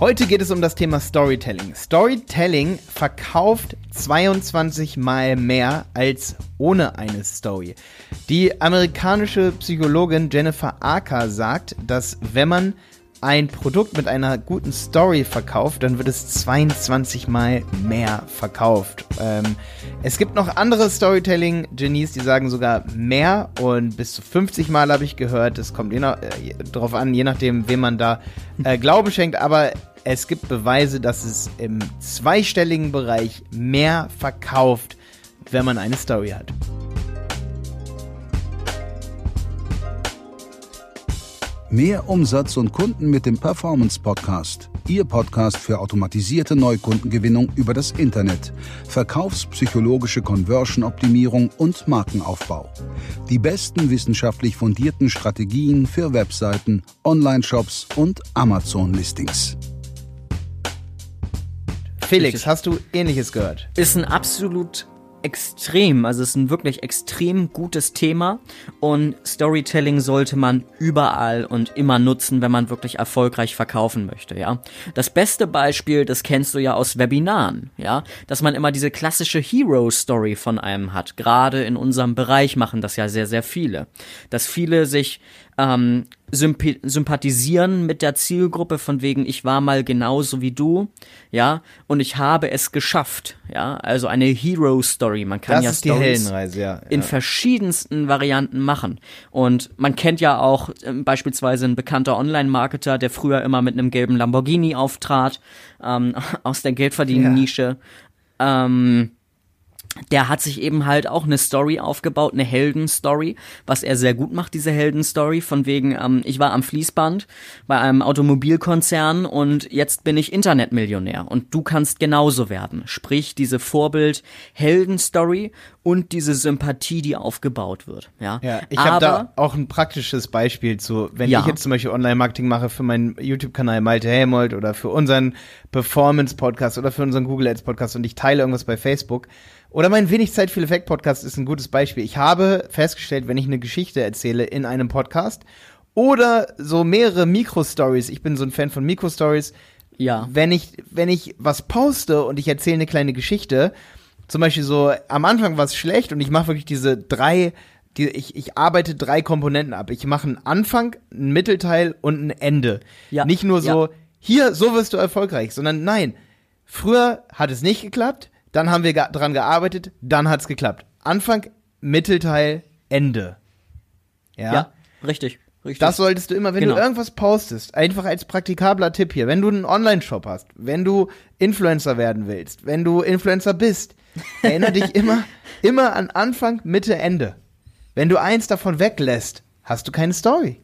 Heute geht es um das Thema Storytelling. Storytelling verkauft 22 Mal mehr als ohne eine Story. Die amerikanische Psychologin Jennifer Arca sagt, dass wenn man ein Produkt mit einer guten Story verkauft, dann wird es 22 Mal mehr verkauft. Ähm, es gibt noch andere Storytelling-Genies, die sagen sogar mehr und bis zu 50 Mal habe ich gehört. Es kommt je nach, äh, darauf an, je nachdem, wem man da äh, Glauben schenkt. Aber es gibt Beweise, dass es im zweistelligen Bereich mehr verkauft, wenn man eine Story hat. Mehr Umsatz und Kunden mit dem Performance Podcast. Ihr Podcast für automatisierte Neukundengewinnung über das Internet, verkaufspsychologische Conversion-Optimierung und Markenaufbau. Die besten wissenschaftlich fundierten Strategien für Webseiten, Online-Shops und Amazon-Listings. Felix, hast du ähnliches gehört? Ist ein absolut extrem, also es ist ein wirklich extrem gutes Thema und Storytelling sollte man überall und immer nutzen, wenn man wirklich erfolgreich verkaufen möchte, ja. Das beste Beispiel, das kennst du ja aus Webinaren, ja, dass man immer diese klassische Hero Story von einem hat. Gerade in unserem Bereich machen das ja sehr, sehr viele. Dass viele sich ähm, sympathisieren mit der Zielgruppe von wegen ich war mal genauso wie du, ja, und ich habe es geschafft, ja, also eine Hero Story. Man kann das ja ist die Heldenreise, ja, in verschiedensten Varianten machen und man kennt ja auch äh, beispielsweise ein bekannter Online-Marketer, der früher immer mit einem gelben Lamborghini auftrat ähm, aus der Geldverdienen-Nische. Ja. Ähm, der hat sich eben halt auch eine Story aufgebaut, eine Heldenstory, was er sehr gut macht, diese Heldenstory, von wegen, ähm, ich war am Fließband bei einem Automobilkonzern und jetzt bin ich Internetmillionär und du kannst genauso werden. Sprich, diese Vorbild-Heldenstory und diese Sympathie, die aufgebaut wird. Ja, ja ich habe da auch ein praktisches Beispiel zu, wenn ja. ich jetzt zum Beispiel Online-Marketing mache für meinen YouTube-Kanal Malte Helmold oder für unseren Performance-Podcast oder für unseren Google Ads-Podcast und ich teile irgendwas bei Facebook, oder mein Wenig Zeit viel Effekt Podcast ist ein gutes Beispiel. Ich habe festgestellt, wenn ich eine Geschichte erzähle in einem Podcast oder so mehrere Mikro-Stories, ich bin so ein Fan von Mikro-Stories, ja. wenn ich, wenn ich was poste und ich erzähle eine kleine Geschichte, zum Beispiel so, am Anfang war es schlecht und ich mache wirklich diese drei, die, ich, ich arbeite drei Komponenten ab. Ich mache einen Anfang, einen Mittelteil und ein Ende. Ja. Nicht nur so, ja. hier, so wirst du erfolgreich, sondern nein, früher hat es nicht geklappt, dann haben wir dran gearbeitet, dann hat's geklappt. Anfang, Mittelteil, Ende. Ja, ja richtig. Richtig. Das solltest du immer, wenn genau. du irgendwas postest, einfach als praktikabler Tipp hier, wenn du einen Online-Shop hast, wenn du Influencer werden willst, wenn du Influencer bist, erinnere dich immer, immer an Anfang, Mitte, Ende. Wenn du eins davon weglässt, hast du keine Story.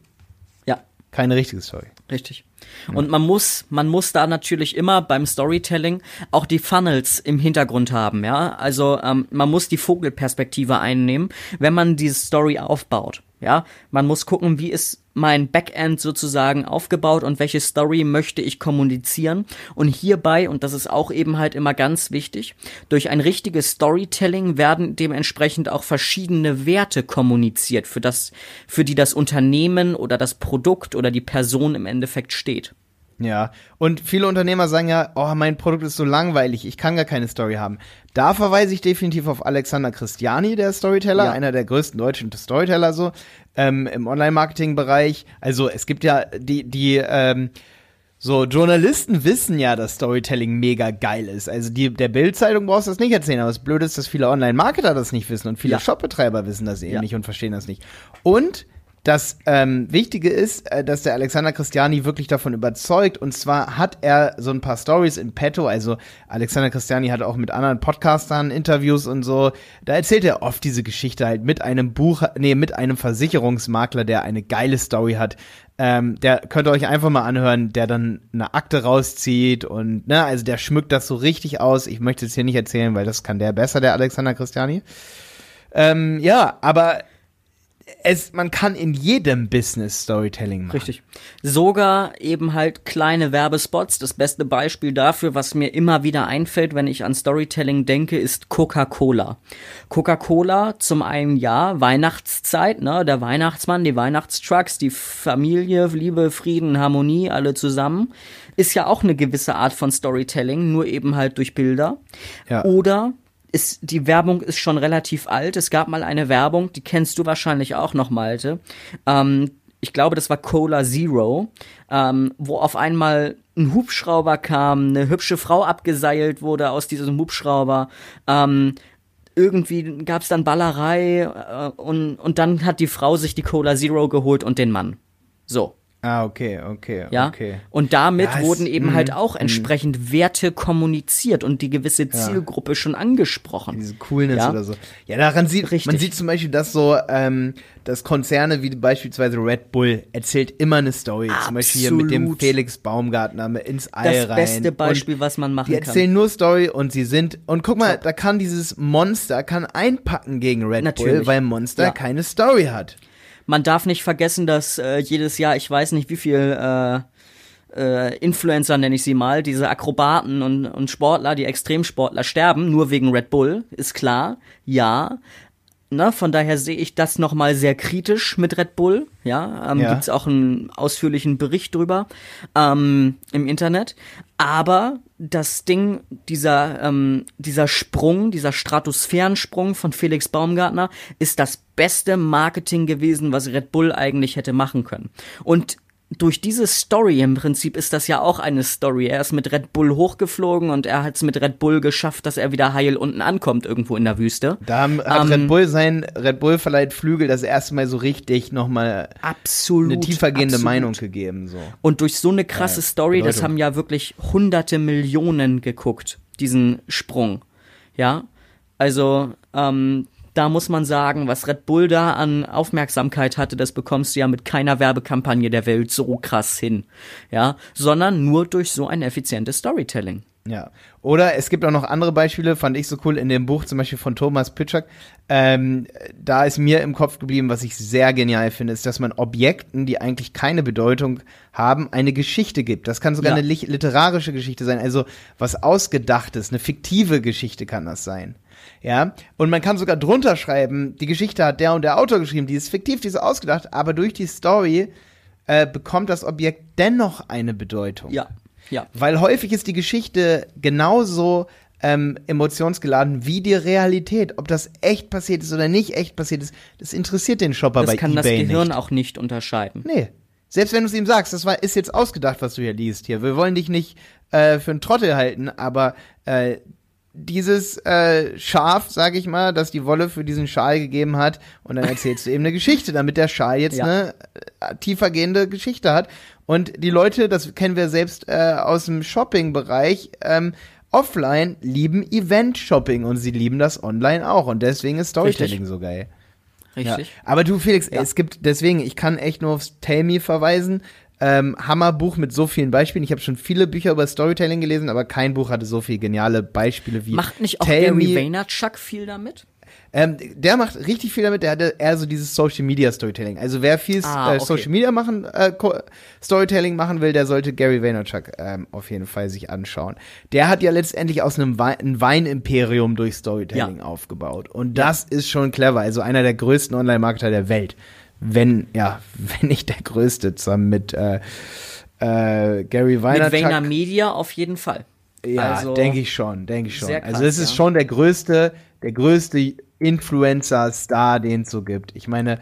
Ja. Keine richtige Story. Richtig. Und man muss, man muss da natürlich immer beim Storytelling auch die Funnels im Hintergrund haben, ja. Also ähm, man muss die Vogelperspektive einnehmen, wenn man diese Story aufbaut. Ja, man muss gucken, wie ist mein Backend sozusagen aufgebaut und welche Story möchte ich kommunizieren. Und hierbei, und das ist auch eben halt immer ganz wichtig, durch ein richtiges Storytelling werden dementsprechend auch verschiedene Werte kommuniziert, für das, für die das Unternehmen oder das Produkt oder die Person im Endeffekt steht. Ja, und viele Unternehmer sagen ja, oh, mein Produkt ist so langweilig, ich kann gar keine Story haben. Da verweise ich definitiv auf Alexander Christiani, der Storyteller, ja. einer der größten deutschen Storyteller so ähm, im Online-Marketing-Bereich. Also es gibt ja die, die ähm, so, Journalisten wissen ja, dass Storytelling mega geil ist. Also die, der Bildzeitung brauchst du das nicht erzählen, aber das Blöde ist, dass viele Online-Marketer das nicht wissen und viele ja. Shopbetreiber wissen das eben ja. nicht und verstehen das nicht. Und das ähm, Wichtige ist, äh, dass der Alexander Christiani wirklich davon überzeugt. Und zwar hat er so ein paar Stories in petto. Also Alexander Christiani hat auch mit anderen Podcastern Interviews und so. Da erzählt er oft diese Geschichte halt mit einem Buch, nee, mit einem Versicherungsmakler, der eine geile Story hat. Ähm, der könnt ihr euch einfach mal anhören, der dann eine Akte rauszieht und, ne, also der schmückt das so richtig aus. Ich möchte es hier nicht erzählen, weil das kann der besser, der Alexander Christiani. Ähm, ja, aber es, man kann in jedem Business Storytelling machen. Richtig. Sogar eben halt kleine Werbespots. Das beste Beispiel dafür, was mir immer wieder einfällt, wenn ich an Storytelling denke, ist Coca-Cola. Coca-Cola zum einen ja, Weihnachtszeit, ne, der Weihnachtsmann, die Weihnachtstrucks, die Familie, Liebe, Frieden, Harmonie, alle zusammen. Ist ja auch eine gewisse Art von Storytelling, nur eben halt durch Bilder. Ja. Oder ist, die Werbung ist schon relativ alt. Es gab mal eine Werbung, die kennst du wahrscheinlich auch noch, Malte. Ähm, ich glaube, das war Cola Zero, ähm, wo auf einmal ein Hubschrauber kam, eine hübsche Frau abgeseilt wurde aus diesem Hubschrauber. Ähm, irgendwie gab es dann Ballerei äh, und, und dann hat die Frau sich die Cola Zero geholt und den Mann. So. Ah, okay, okay, Ja. okay. Und damit Ja, wurden eben mm, halt auch entsprechend Werte kommuniziert und die gewisse Zielgruppe schon angesprochen. Diese Coolness Ja. oder so. Ja, daran sieht Richtig. man sieht zum Beispiel, dass so ähm, dass Konzerne wie beispielsweise Red Bull erzählt immer eine Story. Zum Beispiel hier mit dem Absolut. Felix Baumgartner ins All Das rein. beste Und Beispiel, was man machen Die kann. erzählen nur Story und sie sind und guck mal, Top. da kann dieses Monster kann einpacken gegen Red Bull, Natürlich. weil Monster Ja. keine Story hat. Man darf nicht vergessen, dass äh, jedes Jahr, ich weiß nicht wie viel äh, äh, Influencer nenne ich sie mal, diese Akrobaten und, und Sportler, die Extremsportler sterben, nur wegen Red Bull, ist klar, ja. Na, von daher sehe ich das nochmal sehr kritisch mit Red Bull. Ja, ähm, Ja. gibt's auch einen ausführlichen Bericht drüber ähm, im Internet. Aber das Ding, dieser, ähm, dieser Sprung, dieser Stratosphärensprung von Felix Baumgartner ist das beste Marketing gewesen, was Red Bull eigentlich hätte machen können. Und durch diese Story im Prinzip ist das ja auch eine Story. Er ist mit Red Bull hochgeflogen und er hat es mit Red Bull geschafft, dass er wieder heil unten ankommt, irgendwo in der Wüste. Da haben, hat Ähm, Red Bull sein Red Bull verleiht Flügel das erste Mal so richtig nochmal Absolut. eine tiefergehende absolut. Meinung gegeben so. Und durch so eine krasse Ja, Story, das Bedeutung. haben ja wirklich hunderte Millionen geguckt, diesen Sprung. Ja, also ähm, da muss man sagen, was Red Bull da an Aufmerksamkeit hatte, das bekommst du ja mit keiner Werbekampagne der Welt so krass hin. Ja, sondern nur durch so ein effizientes Storytelling. Ja. Oder es gibt auch noch andere Beispiele, fand ich so cool in dem Buch, zum Beispiel von Thomas Pitschak. Ähm, da ist mir im Kopf geblieben, was ich sehr genial finde, ist, dass man Objekten, die eigentlich keine Bedeutung haben, eine Geschichte gibt. Das kann sogar Ja. eine literarische Geschichte sein, also was Ausgedachtes, eine fiktive Geschichte kann das sein. Ja, und man kann sogar drunter schreiben, die Geschichte hat der und der Autor geschrieben, die ist fiktiv, die ist ausgedacht, aber durch die Story äh, bekommt das Objekt dennoch eine Bedeutung. Ja, ja. Weil häufig ist die Geschichte genauso ähm, emotionsgeladen wie die Realität. Ob das echt passiert ist oder nicht echt passiert ist, das interessiert den Shopper Das bei kann das eBay Gehirn nicht. auch nicht unterscheiden. Nee. Selbst wenn du es ihm sagst, das war, ist jetzt ausgedacht, was du hier liest hier. Wir wollen dich nicht äh, für einen Trottel halten, aber äh, dieses äh, Schaf, sag ich mal, das die Wolle für diesen Schal gegeben hat, und dann erzählst du eben eine Geschichte, damit der Schal jetzt Ja. eine äh, tiefergehende Geschichte hat. Und die Leute, das kennen wir selbst äh, aus dem Shopping-Bereich, ähm, offline lieben Event-Shopping und sie lieben das online auch. Und deswegen ist Storytelling Richtig. so geil. Richtig? Ja. Aber du, Felix, Ja. es gibt deswegen, ich kann echt nur aufs Tell Me verweisen. Ähm, Hammerbuch mit so vielen Beispielen. Ich habe schon viele Bücher über Storytelling gelesen, aber kein Buch hatte so viele geniale Beispiele wie Macht nicht auch Tell Gary. Vaynerchuk viel damit? Ähm, der macht richtig viel damit. Der hatte eher so dieses Social Media Storytelling. Also wer viel Ah, äh, okay. Social Media machen, äh, Storytelling machen will, der sollte Gary Vaynerchuk ähm, auf jeden Fall sich anschauen. Der hat ja letztendlich aus einem Wein, ein Weinimperium durch Storytelling Ja. aufgebaut. Und das ist schon clever. Also einer der größten Online-Marketer der Welt. Wenn, ja, wenn nicht der größte, zusammen mit äh, äh, Gary Mit Vaynerchuk. Vayner Media auf jeden Fall. Ja, Also- denke ich schon, denke ich schon. Sehr krass, also es ist ja. schon der größte, der größte Influencer-Star, den es so gibt. Ich meine,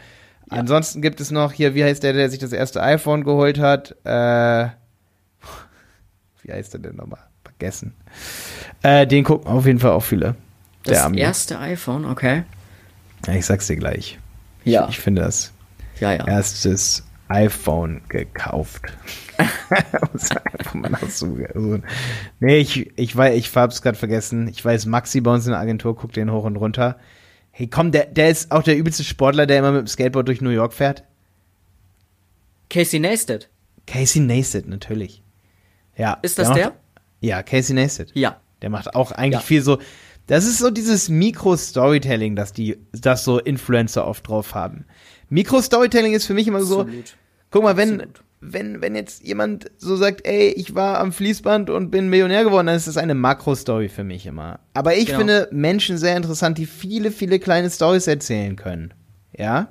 ansonsten gibt es noch hier, wie heißt der, der sich das erste iPhone geholt hat? Äh, wie heißt der denn nochmal? Vergessen. Äh, den gucken auf jeden Fall auch viele. Das erste iPhone, okay. Ja, ich sag's dir gleich. Ja. Ich, ich finde das Ja, ja. erstes iPhone gekauft. Nee, ich, ich weiß, ich hab's gerade vergessen. Ich weiß, Maxi bei uns in der Agentur guckt den hoch und runter. Hey, komm, der, der ist auch der übelste Sportler, der immer mit dem Skateboard durch New York fährt. Casey Neistat. Casey Neistat, natürlich. Ja. Ist das macht, der? Ja, Casey Neistat. Ja. Der macht auch eigentlich Ja. viel so. Das ist so dieses Mikro-Storytelling, das die, das so Influencer oft drauf haben. Mikro-Storytelling ist für mich immer so, Absolut. guck mal, wenn, Absolut. wenn, wenn jetzt jemand so sagt, ey, ich war am Fließband und bin Millionär geworden, dann ist das eine Makro-Story für mich immer. Aber ich Genau. finde Menschen sehr interessant, die viele, viele kleine Stories erzählen können. Ja?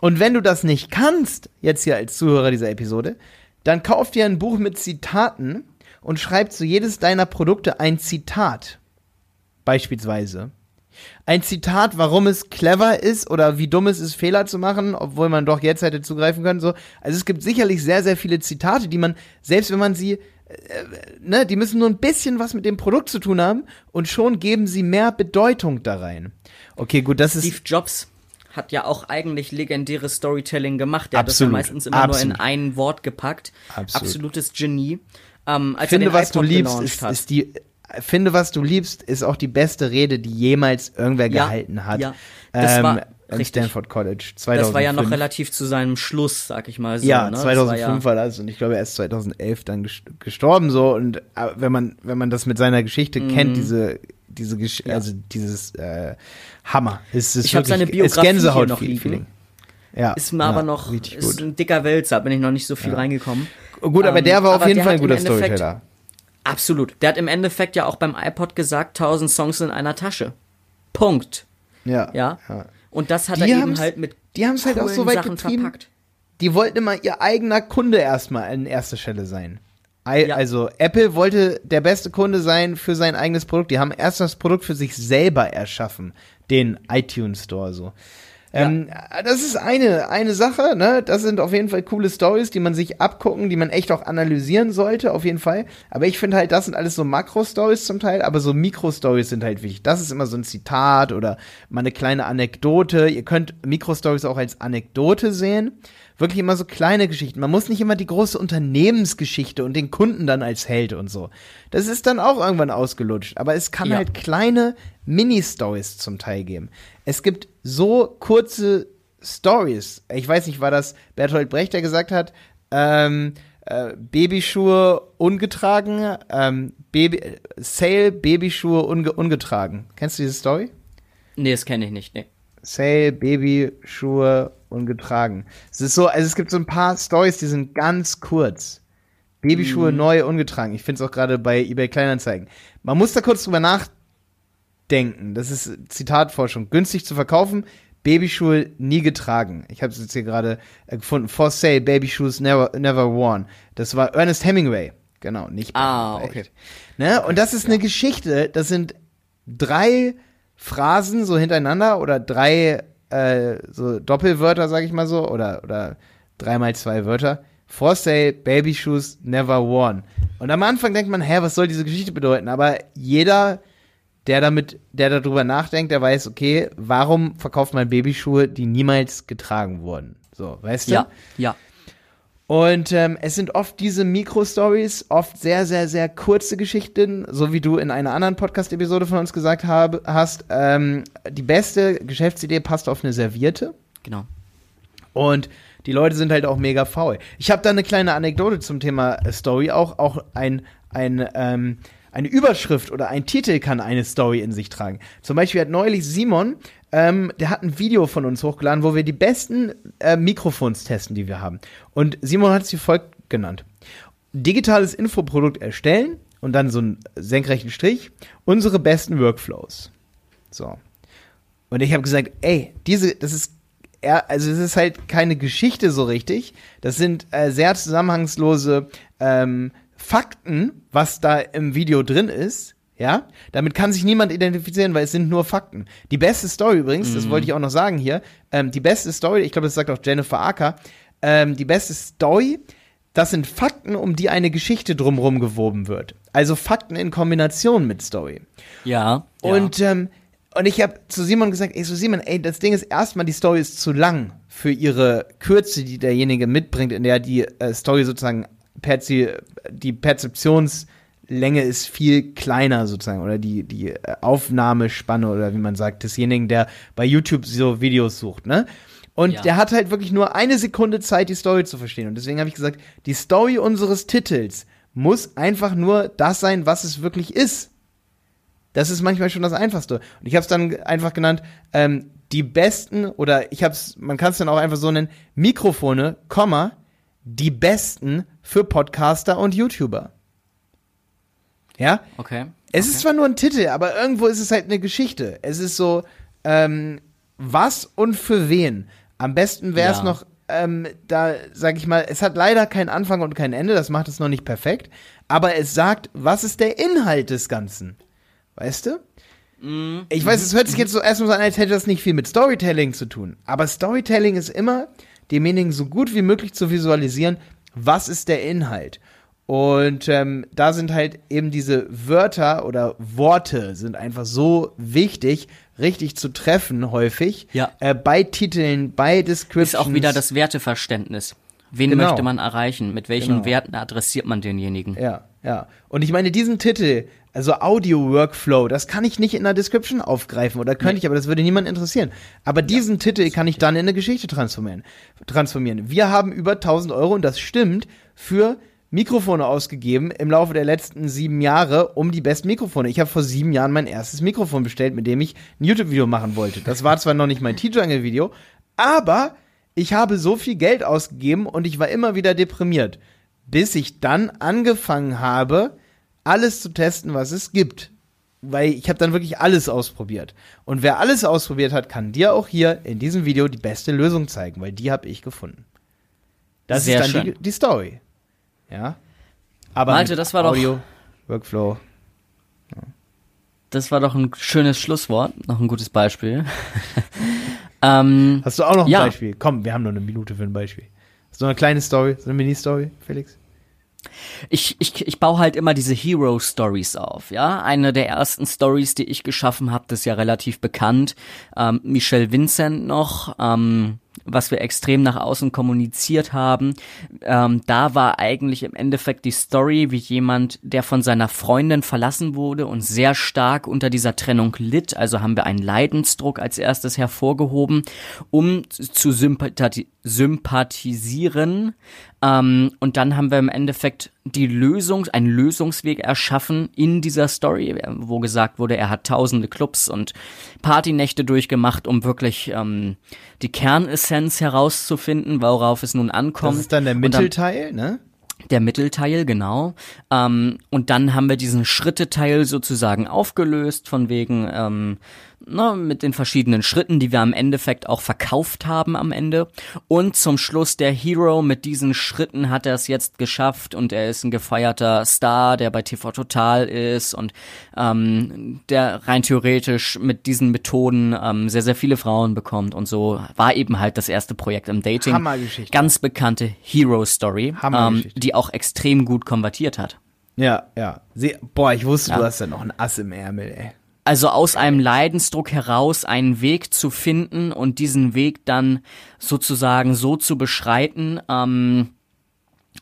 Und wenn du das nicht kannst, jetzt hier als Zuhörer dieser Episode, dann kauf dir ein Buch mit Zitaten und schreib zu jedes deiner Produkte ein Zitat. Beispielsweise. Ein Zitat, warum es clever ist oder wie dumm es ist, Fehler zu machen, obwohl man doch jetzt hätte zugreifen können. So. Also es gibt sicherlich sehr, sehr viele Zitate, die man, selbst wenn man sie, äh, ne, die müssen nur ein bisschen was mit dem Produkt zu tun haben und schon geben sie mehr Bedeutung da rein. Okay, gut, das ist. Steve Jobs hat ja auch eigentlich legendäres Storytelling gemacht. Der hat das ja Absolut, meistens immer absolut. nur in ein Wort gepackt. Absolut. Absolutes Genie. Ähm, als finde, er was du liebst, ist, ist die. Finde, was du liebst, ist auch die beste Rede, die jemals irgendwer Ja, gehalten hat. ja. Das war im richtig. Stanford College 2005. das war ja noch relativ zu seinem Schluss, sag ich mal so. Ja, ne? Das 2005 war war, das und ich glaube, er ist 2011 dann ges- gestorben so und äh, wenn man wenn man das mit seiner Geschichte kennt, diese diese Gesch Mhm. Ja. also dieses äh, Hammer, ist es Ich hab wirklich- seine ist Biografie hier Gänsehaut noch liegen. Feeling. Ja, ist mir ja, aber noch ist gut. ein dicker Wälzer, bin ich noch nicht so viel reingekommen. Gut, aber Ähm, der war auf aber jeden Fall ein guter Storyteller. Absolut. Der hat im Endeffekt ja auch beim iPod gesagt, 1000 Songs in einer Tasche. Punkt. Ja. Ja. Und das hat Die er eben halt mit die haben's halt auch so weit Sachen getrieben. verpackt. Die wollten immer ihr eigener Kunde erstmal an erster Stelle sein. I- Ja. Also Apple wollte der beste Kunde sein für sein eigenes Produkt. Die haben erst das Produkt für sich selber erschaffen, den iTunes Store so. Ähm, das ist eine, eine Sache, ne? Das sind auf jeden Fall coole Stories, die man sich abgucken, die man echt auch analysieren sollte, auf jeden Fall. Aber ich finde halt, das sind alles so Makro-Stories zum Teil, aber so Mikro-Stories sind halt wichtig. Das ist immer so ein Zitat oder mal eine kleine Anekdote. Ihr könnt Mikro-Stories auch als Anekdote sehen. Wirklich immer so kleine Geschichten. Man muss nicht immer die große Unternehmensgeschichte und den Kunden dann als Held und so. Das ist dann auch irgendwann ausgelutscht. Aber es kann Ja. halt kleine Mini-Stories zum Teil geben. Es gibt so kurze Stories. Ich weiß nicht, war das Bertolt Brecht, der gesagt hat, ähm, äh, Babyschuhe ungetragen, ähm, Baby, äh, Sale, Babyschuhe unge ungetragen. Kennst du diese Story? Nee, das kenne ich nicht. Nee. Sale, Babyschuhe ungetragen. Es ist so, also es gibt so ein paar Stories, die sind ganz kurz. Babyschuhe neu ungetragen. Ich finde es auch gerade bei eBay Kleinanzeigen. Man muss da kurz drüber nachdenken. Das ist Zitatforschung. Günstig zu verkaufen, Babyschuhe nie getragen. Ich habe es jetzt hier gerade äh, gefunden. For sale, Babyshoes never, never worn. Das war Ernest Hemingway. Genau, nicht Ah, okay. Ne? Und das ist eine Geschichte. Das sind drei Phrasen so hintereinander oder drei äh, so Doppelwörter, sag ich mal so, oder, oder dreimal zwei Wörter. For sale, Baby Shoes, never worn. Und am Anfang denkt man, hä, was soll diese Geschichte bedeuten? Aber jeder, der damit, der darüber nachdenkt, der weiß, okay, warum verkauft man Babyschuhe, die niemals getragen wurden? So, weißt du? Ja, ja. Und ähm, es sind oft diese Mikro-Stories, oft sehr, sehr, sehr kurze Geschichten, so wie du in einer anderen Podcast-Episode von uns gesagt habe, hast. Ähm, die beste Geschäftsidee passt auf eine Serviette. Genau. Und die Leute sind halt auch mega faul. Ich habe da eine kleine Anekdote zum Thema äh, Story. Auch, auch ein, ein, ähm, eine Überschrift oder ein Titel kann eine Story in sich tragen. Zum Beispiel hat neulich Simon, ähm, der hat ein Video von uns hochgeladen, wo wir die besten äh, Mikrofons testen, die wir haben. Und Simon hat es wie folgt genannt. Digitales Infoprodukt erstellen und dann so einen senkrechten Strich. Unsere besten Workflows. So. Und ich habe gesagt, ey, diese, das ist eher, also es ist halt keine Geschichte so richtig. Das sind äh, sehr zusammenhangslose ähm, Fakten, was da im Video drin ist. Ja, damit kann sich niemand identifizieren, weil es sind nur Fakten. Die beste Story übrigens, das wollte ich auch noch sagen hier, ähm, die beste Story, ich glaube, das sagt auch Jennifer Acker, ähm, die beste Story, das sind Fakten, um die eine Geschichte drumherum gewoben wird. Also Fakten in Kombination mit Story. Ja. Und, ähm, und ich habe zu Simon gesagt, ey, so Simon, ey, das Ding ist erstmal, die Story ist zu lang für ihre Kürze, die derjenige mitbringt, in der die äh, Story sozusagen, perzi die Perzeptionslänge ist viel kleiner sozusagen, oder die, die Aufnahmespanne, oder wie man sagt, desjenigen, der bei YouTube so Videos sucht, ne? Und Ja. der hat halt wirklich nur eine Sekunde Zeit, die Story zu verstehen. Und deswegen habe ich gesagt, die Story unseres Titels muss einfach nur das sein, was es wirklich ist. Das ist manchmal schon das Einfachste. Und ich habe es dann einfach genannt, ähm, die besten, oder ich habe es, man kann es dann auch einfach so nennen, Mikrofone, Komma, die besten für Podcaster und YouTuber. Ja? Okay. Es okay. ist zwar nur ein Titel, aber irgendwo ist es halt eine Geschichte. Es ist so, ähm, was und für wen. Am besten wäre es Ja. noch, ähm, da sag ich mal, es hat leider keinen Anfang und kein Ende, das macht es noch nicht perfekt, aber es sagt, was ist der Inhalt des Ganzen. Weißt du? Ich weiß, es hört sich jetzt so erstmal so an, als hätte das nicht viel mit Storytelling zu tun. Aber Storytelling ist immer, demjenigen so gut wie möglich zu visualisieren, was ist der Inhalt. Und ähm, da sind halt eben diese Wörter oder Worte sind einfach so wichtig, richtig zu treffen häufig. Ja. Äh, bei Titeln, bei Descriptions. Ist auch wieder das Werteverständnis. Wen Genau. möchte man erreichen? Mit welchen Genau. Werten adressiert man denjenigen? Ja, ja. Und ich meine, diesen Titel, also Audio-Workflow, das kann ich nicht in der Description aufgreifen oder könnte ich, aber das würde niemand interessieren. Aber diesen Titel kann ich dann in eine Geschichte transformieren. transformieren. Wir haben über 1000 Euro, und das stimmt, für Mikrofone ausgegeben im Laufe der letzten sieben Jahre um die besten Mikrofone. Ich habe vor sieben Jahren mein erstes Mikrofon bestellt, mit dem ich ein YouTube-Video machen wollte. Das war zwar noch nicht mein T-Jungle-Video, aber ich habe so viel Geld ausgegeben und ich war immer wieder deprimiert, bis ich dann angefangen habe, alles zu testen, was es gibt. Weil ich habe dann wirklich alles ausprobiert. Und wer alles ausprobiert hat, kann dir auch hier in diesem Video die beste Lösung zeigen, weil die habe ich gefunden. Das Sehr ist dann die, die Story. Ja. Aber Malte, das war doch- Audio, Workflow. Das war doch ein schönes Schlusswort, noch ein gutes Beispiel. ähm, Hast du auch noch ein Ja. Beispiel? Komm, wir haben nur eine Minute für ein Beispiel. So eine kleine Story, so eine Mini-Story, Felix? Ich, ich, ich baue halt immer diese Hero-Stories auf, ja. Eine der ersten Stories, die ich geschaffen habe, das ist ja relativ bekannt. Ähm, Michelle Vincent noch, ähm, was wir extrem nach außen kommuniziert haben. Ähm, da war eigentlich im Endeffekt die Story, wie jemand, der von seiner Freundin verlassen wurde und sehr stark unter dieser Trennung litt. Also haben wir einen Leidensdruck als erstes hervorgehoben, um zu sympathi sympathisieren. Ähm, und dann haben wir im Endeffekt die Lösung, einen Lösungsweg erschaffen in dieser Story, wo gesagt wurde, er hat tausende Clubs und Partynächte durchgemacht, um wirklich ähm, die Kernessenz herauszufinden, worauf es nun ankommt. Das ist dann der Mittelteil, ne? der Mittelteil, genau. Ähm, und dann haben wir diesen Schritteteil sozusagen aufgelöst, von wegen, ähm, na, mit den verschiedenen Schritten, die wir am Endeffekt auch verkauft haben am Ende. Und zum Schluss der Hero mit diesen Schritten hat er es jetzt geschafft und er ist ein gefeierter Star, der bei TV Total ist und ähm, der rein theoretisch mit diesen Methoden ähm, sehr, sehr viele Frauen bekommt und so war eben halt das erste Projekt im Dating. Hammergeschichte. Ganz bekannte Hero-Story, ähm, Hammergeschichte. die auch extrem gut konvertiert hat. Ja, ja. Sie, boah, ich wusste, Ja. du hast da noch ein Ass im Ärmel, ey. Also aus einem Leidensdruck heraus einen Weg zu finden und diesen Weg dann sozusagen so zu beschreiten ähm,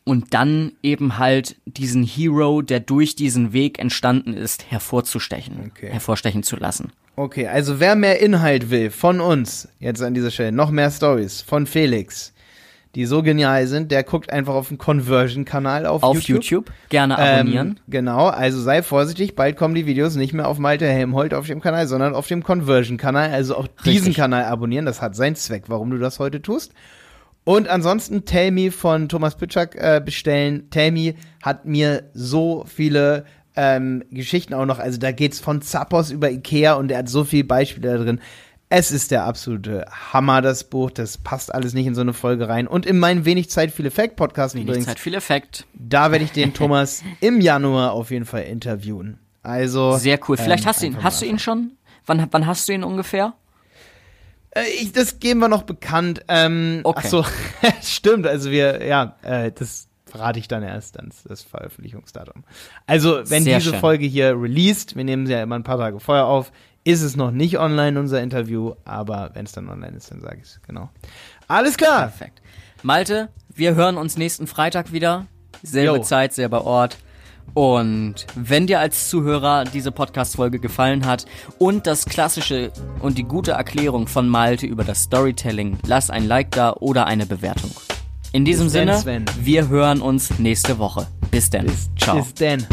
und dann eben halt diesen Hero, der durch diesen Weg entstanden ist, hervorzustechen, Okay. hervorstechen zu lassen. Okay, also wer mehr Inhalt will von uns, jetzt an dieser Stelle, noch mehr Stories von Felix, die so genial sind, der guckt einfach auf den Conversion-Kanal auf, Auf YouTube, gerne abonnieren. Ähm, genau, also sei vorsichtig, bald kommen die Videos nicht mehr auf Malte Helmholt auf dem Kanal, sondern auf dem Conversion-Kanal. Also auch diesen Richtig. Kanal abonnieren, das hat seinen Zweck, warum du das heute tust. Und ansonsten Tell Me von Thomas Pitschak äh, bestellen. Tell Me hat mir so viele ähm, Geschichten auch noch, also da geht's von Zappos über Ikea und er hat so viele Beispiele da drin. Es ist der absolute Hammer, das Buch. Das passt alles nicht in so eine Folge rein. Und in meinen Wenig Zeit, viel Effekt Podcast Wenig übrigens, Zeit, viel Effekt. da werde ich den Thomas im Januar auf jeden Fall interviewen. Also Sehr cool. Vielleicht ähm, hast du ihn, hast du ihn schon? Wann, wann hast du ihn ungefähr? Äh, ich, das geben wir noch bekannt. Ähm, Okay. Ach so, stimmt. Also wir, ja, äh, das verrate ich dann erst dann das Veröffentlichungsdatum. Also wenn Sehr diese schön. Folge hier released, wir nehmen sie ja immer ein paar Tage vorher auf, ist es noch nicht online unser Interview, aber wenn es dann online ist, dann sage ich es genau. Alles klar. Perfekt. Malte, wir hören uns nächsten Freitag wieder. Selbe Jo. Zeit, selber Ort. Und wenn dir als Zuhörer diese Podcast-Folge gefallen hat und das klassische und die gute Erklärung von Malte über das Storytelling, lass ein Like da oder eine Bewertung. In diesem Bis denn, Sinne, Sven. wir hören uns nächste Woche. Bis dann. Ciao. Bis denn.